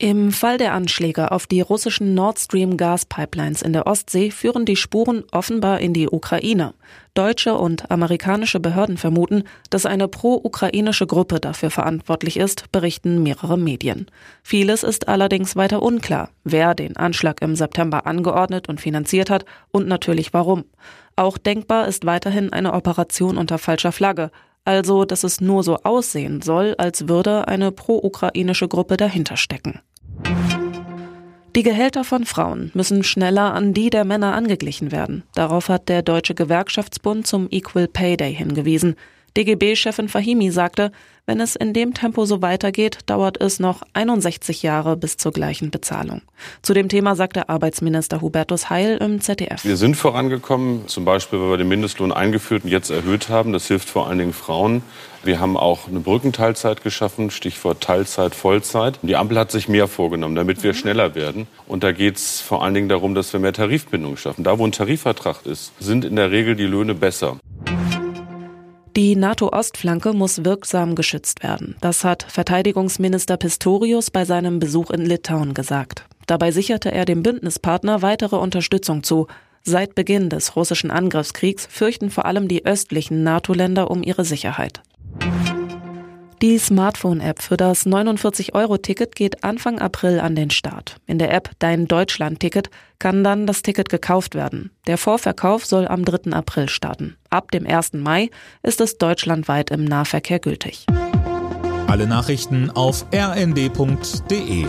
Im Fall der Anschläge auf die russischen Nord Stream Gaspipelines in der Ostsee führen die Spuren offenbar in die Ukraine. Deutsche und amerikanische Behörden vermuten, dass eine pro-ukrainische Gruppe dafür verantwortlich ist, berichten mehrere Medien. Vieles ist allerdings weiter unklar, wer den Anschlag im September angeordnet und finanziert hat und natürlich warum. Auch denkbar ist weiterhin eine Operation unter falscher Flagge, also dass es nur so aussehen soll, als würde eine pro-ukrainische Gruppe dahinter stecken. Die Gehälter von Frauen müssen schneller an die der Männer angeglichen werden. Darauf hat der Deutsche Gewerkschaftsbund zum Equal Pay Day hingewiesen. DGB-Chefin Fahimi sagte, wenn es in dem Tempo so weitergeht, dauert es noch 61 Jahre bis zur gleichen Bezahlung. Zu dem Thema sagte Arbeitsminister Hubertus Heil im ZDF. Wir sind vorangekommen, zum Beispiel, weil wir den Mindestlohn eingeführt und jetzt erhöht haben. Das hilft vor allen Dingen Frauen. Wir haben auch eine Brückenteilzeit geschaffen, Stichwort Teilzeit, Vollzeit. Die Ampel hat sich mehr vorgenommen, damit wir schneller werden. Und da geht es vor allen Dingen darum, dass wir mehr Tarifbindung schaffen. Da, wo ein Tarifvertrag ist, sind in der Regel die Löhne besser. Die NATO-Ostflanke muss wirksam geschützt werden. Das hat Verteidigungsminister Pistorius bei seinem Besuch in Litauen gesagt. Dabei sicherte er dem Bündnispartner weitere Unterstützung zu. Seit Beginn des russischen Angriffskriegs fürchten vor allem die östlichen NATO-Länder um ihre Sicherheit. Die Smartphone-App für das 49-Euro-Ticket geht Anfang April an den Start. In der App Dein Deutschland-Ticket kann dann das Ticket gekauft werden. Der Vorverkauf soll am 3. April starten. Ab dem 1. Mai ist es deutschlandweit im Nahverkehr gültig. Alle Nachrichten auf rnd.de